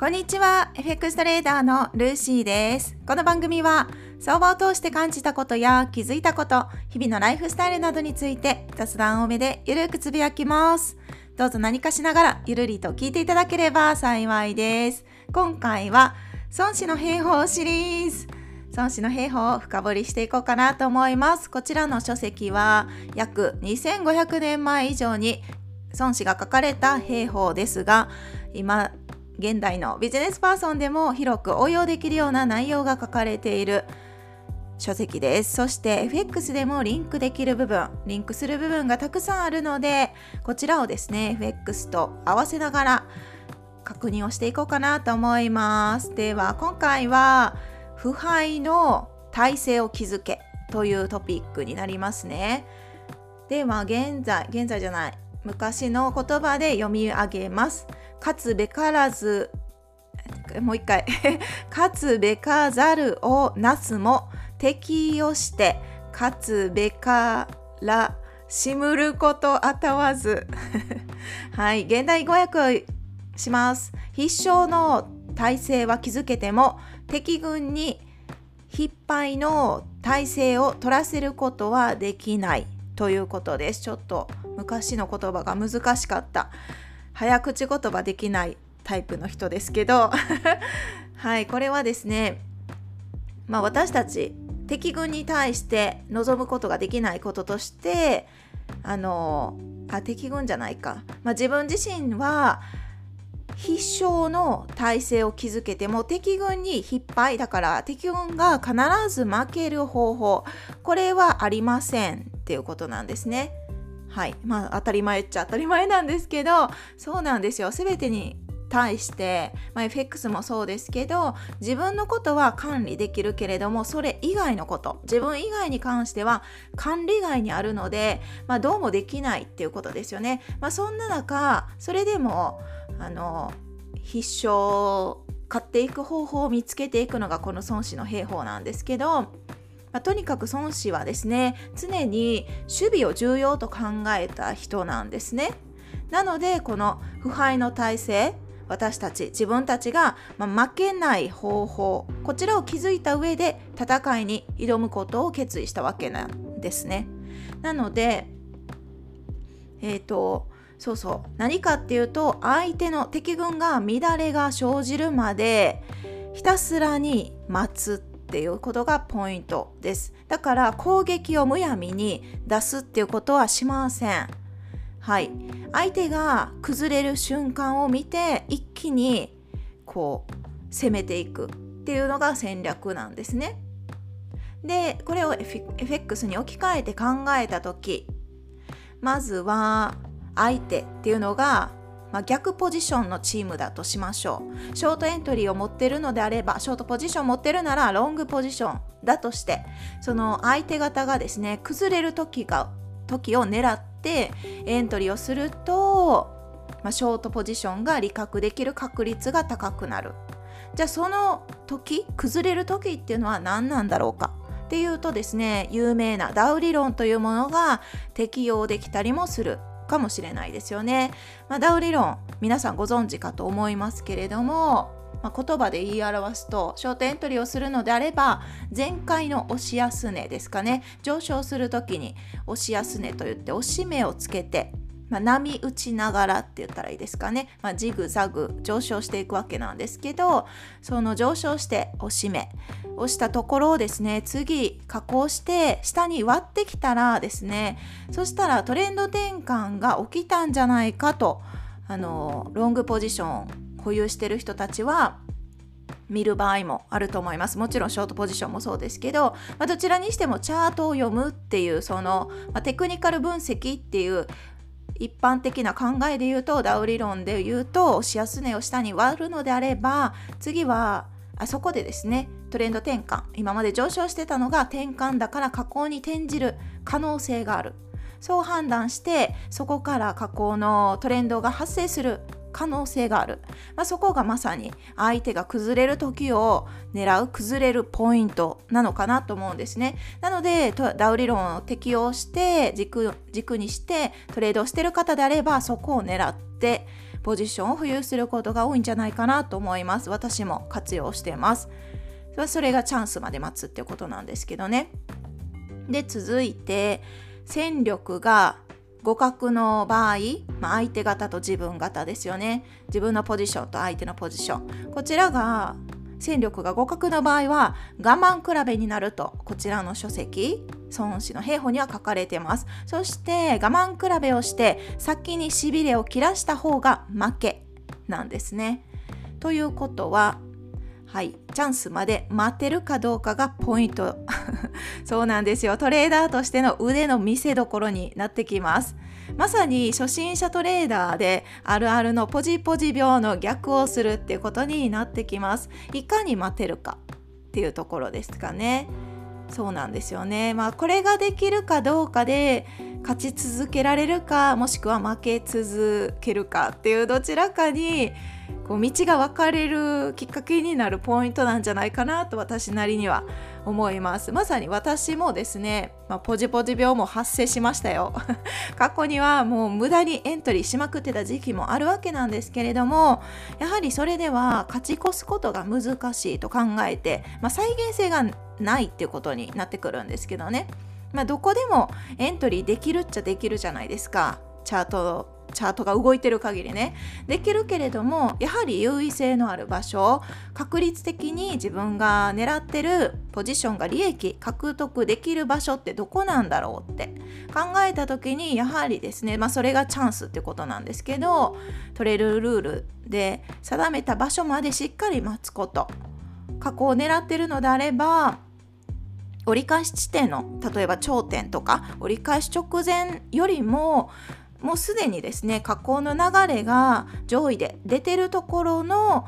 こんにちは。FX トレーダーのルーシーです。この番組は相場を通して感じたことや気づいたこと日々のライフスタイルなどについて雑談多めでゆるくつぶやきます。どうぞ何かしながらゆるりと聞いていただければ幸いです。今回は孫子の兵法シリーズ。孫子の兵法を深掘りしていこうかなと思います。こちらの書籍は約2500年前以上に孫子が書かれた兵法ですが今現代のビジネスパーソンでも広く応用できるような内容が書かれている書籍です。そして FX でもリンクできる部分、リンクする部分がたくさんあるので、こちらをですね、FX と合わせながら確認をしていこうかなと思います。では、今回は、腐敗の体制を築けというトピックになりますね。では、現在、現在じゃない、昔の言葉で読み上げます。かつべからずもう一回。かつべかざるをなすも敵をしてかつべからしむることあたわず。はい。現代語訳します。必勝の体制は築けても敵軍に必敗の体制を取らせることはできないということです。ちょっと昔の言葉が難しかった。早口言葉できないタイプの人ですけど はいこれはですねまあ私たち敵軍に対して望むことができないこととしてあのあ敵軍じゃないか、まあ、自分自身は必勝の体制を築けても敵軍に必敗だから敵軍が必ず負ける方法これはありませんっていうことなんですね。はいまあ当たり前っちゃ当たり前なんですけどそうなんですよ全てに対して、まあ、FX もそうですけど自分のことは管理できるけれどもそれ以外のこと自分以外に関しては管理外にあるので、まあ、どうもできないっていうことですよね。まあ、そんな中それでもあの必勝買っていく方法を見つけていくのがこの孫子の兵法なんですけどまあ、とにかく孫子はですね常に守備を重要と考えた人なんですね。なのでこの腐敗の体制私たち自分たちが、ま、負けない方法こちらを築いた上で戦いに挑むことを決意したわけなんですね。なのでえっ、ー、とそうそう何かっていうと相手の敵軍が乱れが生じるまでひたすらに待つっていうことがポイントです。だから攻撃をむやみに出すっていうことはしません。はい。相手が崩れる瞬間を見て一気にこう攻めていくっていうのが戦略なんですね。でこれを FX に置き換えて考えた時まずは相手っていうのがまあ、逆ポジションのチームだとしましょう。ショートエントリーを持ってるのであればショートポジション持ってるならロングポジションだとしてその相手方がですね崩れる時が時を狙ってエントリーをすると、まあ、ショートポジションが利確できる確率が高くなる。じゃあその時崩れる時っていうのは何なんだろうか？っていうとですね有名なダウ理論というものが適用できたりもする。かもしれないですよね。まあ、ダウ理論皆さんご存知かと思いますけれども、まあ、言葉で言い表すとショートエントリーをするのであれば前回の押し安値ですかね上昇する時に押し安値といって押し目をつけてまあ、波打ちながらって言ったらいいですかね、まあ、ジグザグ上昇していくわけなんですけどその上昇して押し目押したところをですね次加工して下に割ってきたらですねそしたらトレンド転換が起きたんじゃないかとあのロングポジション保有してる人たちは見る場合もあると思います。もちろんショートポジションもそうですけど、まあ、どちらにしてもチャートを読むっていうその、まあ、テクニカル分析っていう一般的な考えで言うとダウ理論で言うと押し安値を下に割るのであれば次はあそこでですねトレンド転換。今まで上昇してたのが転換だから下降に転じる可能性がある。そう判断してそこから下降のトレンドが発生する。可能性がある、まあ、そこがまさに相手が崩れる時を狙う崩れるポイントなのかなと思うんですね。なのでダウ理論を適用して軸軸にしてトレードをしてる方であればそこを狙ってポジションを浮遊することが多いんじゃないかなと思います。私も活用してます。それがチャンスまで待つってことなんですけどね。で続いて戦力が互角の場合、まあ、相手方と自分方ですよね。自分のポジションと相手のポジション。こちらが戦力が互角の場合は我慢比べになるとこちらの書籍孫子の兵法には書かれてます。そして我慢比べをして先にしびれを切らした方が負けなんですね。ということははい、チャンスまで待てるかどうかがポイント。そうなんですよ。トレーダーとしての腕の見せ所になってきます。まさに初心者トレーダーであるあるのポジポジ病の逆をするっていうことになってきます。いかに待てるかっていうところですかね。そうなんですよね。まあこれができるかどうかで勝ち続けられるかもしくは負け続けるかっていうどちらかにこう道が分かれるきっかけになるポイントなんじゃないかなと私なりには思います。まさに私もですね、まあ、ポジポジ病も発生しましたよ。過去にはもう無駄にエントリーしまくってた時期もあるわけなんですけれどもやはりそれでは勝ち越すことが難しいと考えて、まあ、再現性がないっていうことになってくるんですけどね、まあ、どこでもエントリーできるっちゃできるじゃないですか。チャートチャートが動いてる限りね。できるけれどもやはり優位性のある場所確率的に自分が狙ってるポジションが利益獲得できる場所ってどこなんだろうって考えた時にやはりですねまあそれがチャンスってことなんですけどトレルルールで定めた場所までしっかり待つこと過去を狙ってるのであれば折り返し地点の例えば頂点とか折り返し直前よりももうすでにですね加工の流れが上位で出てるところの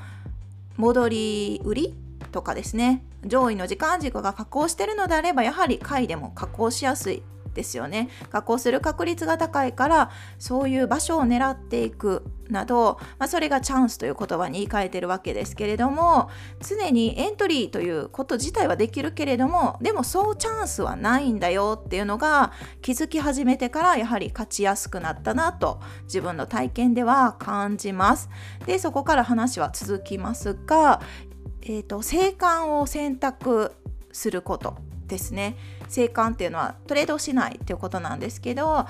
戻り売りとかですね上位の時間軸が加工してるのであればやはり買いでも加工しやすいですよね。加工する確率が高いからそういう場所を狙っていくなど、まあ、それがチャンスという言葉に言い換えてるわけですけれども常にエントリーということ自体はできるけれどもでもそうチャンスはないんだよっていうのが気づき始めてからやはり勝ちやすくなったなと自分の体験では感じます。でそこから話は続きますが、えーと、と生還を選択すること。ですね生還っていうのはトレードしないっていうことなんですけど、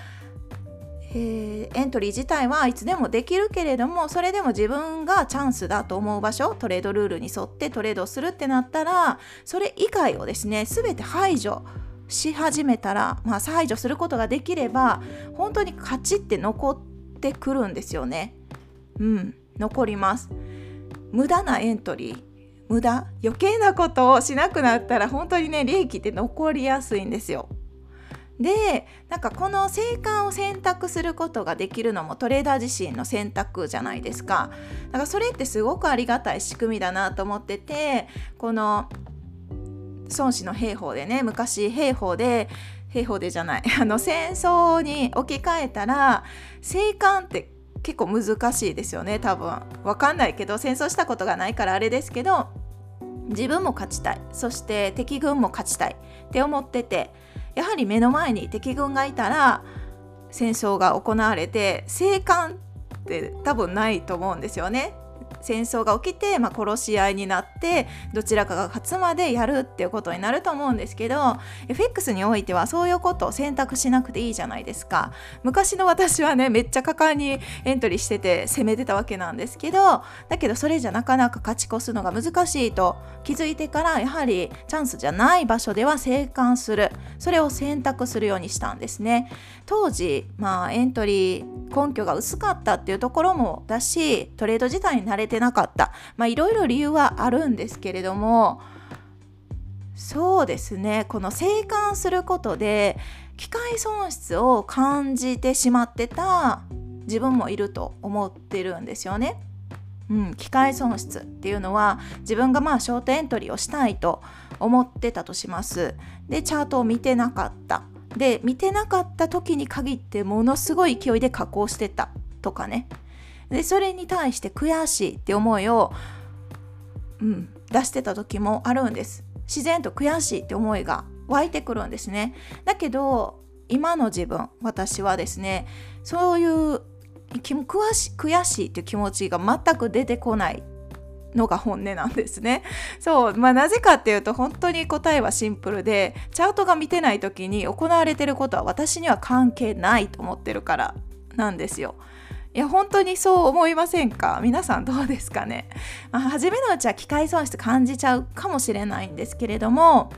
えー、エントリー自体はいつでもできるけれどもそれでも自分がチャンスだと思う場所トレードルールに沿ってトレードするってなったらそれ以外をですね全て排除し始めたら、まあ、排除することができれば本当に勝ちって残ってくるんですよね。うん残ります。無駄なエントリー無駄。余計なことをしなくなったら本当にね利益って残りやすいんですよ。でなんかこの生還を選択することができるのもトレーダー自身の選択じゃないですか。だからそれってすごくありがたい仕組みだなと思っててこの孫子の兵法でね昔兵法で兵法でじゃない あの戦争に置き換えたら生還って結構難しいですよね多分。わかんないけど戦争したことがないからあれですけど自分も勝ちたいそして敵軍も勝ちたいって思っててやはり目の前に敵軍がいたら戦争が行われて生還って多分ないと思うんですよね。戦争が起きて、まあ、殺し合いになってどちらかが勝つまでやるっていうことになると思うんですけど FX においてはそういうことを選択しなくていいじゃないですか。昔の私はねめっちゃ果敢にエントリーしてて攻めてたわけなんですけどだけどそれじゃなかなか勝ち越すのが難しいと気づいてからやはりチャンスじゃない場所では生還する。それを選択するようにしたんですね。当時まあエントリー根拠が薄かったっていうところもだしトレード自体に慣れてなかったまあいろいろ理由はあるんですけれどもそうですねこの生還することで機械損失を感じてしまってた自分もいると思ってるんですよね。うん、機械損失っていうのは自分がまあショートエントリーをしたいと思ってたとします。でチャートを見てなかったで見てなかった時に限ってものすごい勢いで加工してたとかねでそれに対して悔しいって思いを、うん、出してた時もあるんです自然と悔しいって思いが湧いてくるんですねだけど今の自分私はですねそういう悔し悔しいっていう気持ちが全く出てこないのが本音なんですね。そう、まあ、なぜかっていうと本当に答えはシンプルでチャートが見てない時に行われてることは私には関係ないと思ってるからなんですよ。いや本当にそう思いませんか？皆さんどうですかね、まあ、初めのうちは機械損失感じちゃうかもしれないんですけれども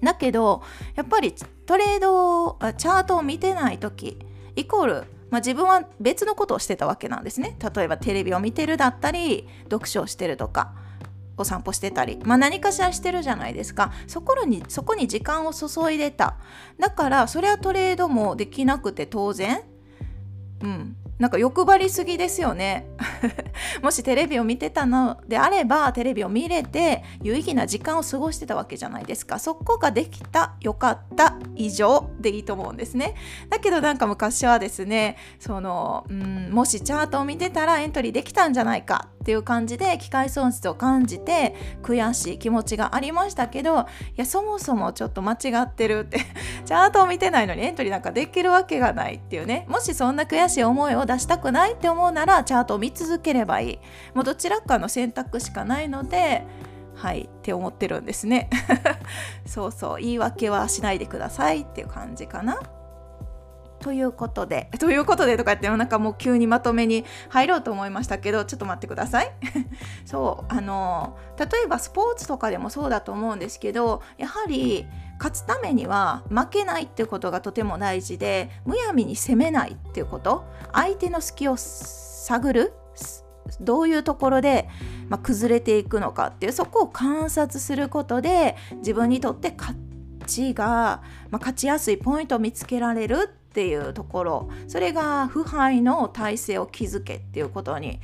だけどやっぱりトレードチャートを見てない時イコールまあ、自分は別のことをしてたわけなんですね。例えばテレビを見てるだったり読書をしてるとかお散歩してたり、まあ、何かしらしてるじゃないですか。そこにそこに時間を注いでた。だからそれはトレードもできなくて当然。うん。なんか欲張りすぎですよね。もしテレビを見てたのであればテレビを見れて有意義な時間を過ごしてたわけじゃないですか。そこができたよかった以上でいいと思うんですね。だけどなんか昔はですねそのうんもしチャートを見てたらエントリーできたんじゃないかっていう感じで機械損失を感じて悔しい気持ちがありましたけどいやそもそもちょっと間違ってるって チャートを見てないのにエントリーなんかできるわけがないっていうね。もしそんな悔しい思いを出したくないって思うならチャートを見続ければいい。もうどちらかの選択しかないのではいって思ってるんですね。そうそう。言い訳はしないでくださいっていう感じかな。ということで、ということでとか言ってなんかもう急にまとめに入ろうと思いましたけど、ちょっと待ってください。そう、あの、例えばスポーツとかでもそうだと思うんですけど、やはり勝つためには負けないってことがとても大事でむやみに攻めないっていうこと相手の隙を探るどういうところで、まあ、崩れていくのかっていうそこを観察することで自分にとって勝ちが、まあ、勝ちやすいポイントを見つけられるっていうところそれが腐敗の体制を築けっていうことに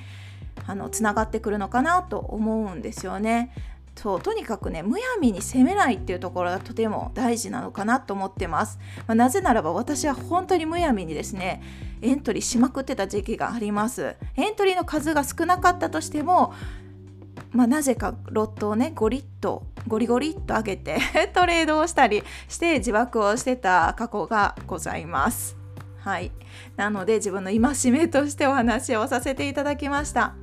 あのつながってくるのかなと思うんですよね。そうとにかくねむやみに責めないっていうところがとても大事なのかなと思ってます、まあ、なぜならば私は本当にむやみにですねエントリーしまくってた時期がありますエントリーの数が少なかったとしてもまあ、なぜかロットをねゴリッとゴリゴリっと上げて トレードをしたりして自爆をしてた過去がございます。はい、なので自分の戒めとしてお話をさせていただきました。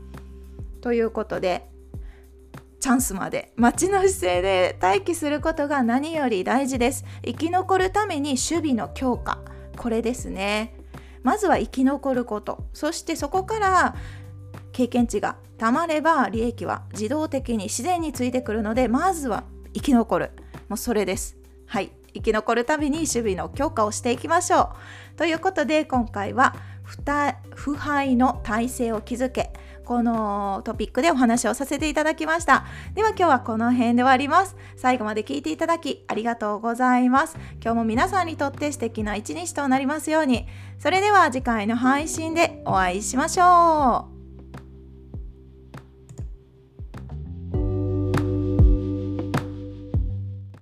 ということでチャンスまで。待ちの姿勢で待機することが何より大事です。生き残るために守備の強化。これですね。まずは生き残ること。そしてそこから経験値がたまれば利益は自動的に自然についてくるのでまずは生き残る。もうそれです。はい。生き残るために守備の強化をしていきましょう。ということで今回は腐敗の体制を築け。このトピックでお話をさせていただきました。では今日はこの辺で終わります。最後まで聞いていただきありがとうございます。今日も皆さんにとって素敵な一日となりますように。それでは次回の配信でお会いしましょう。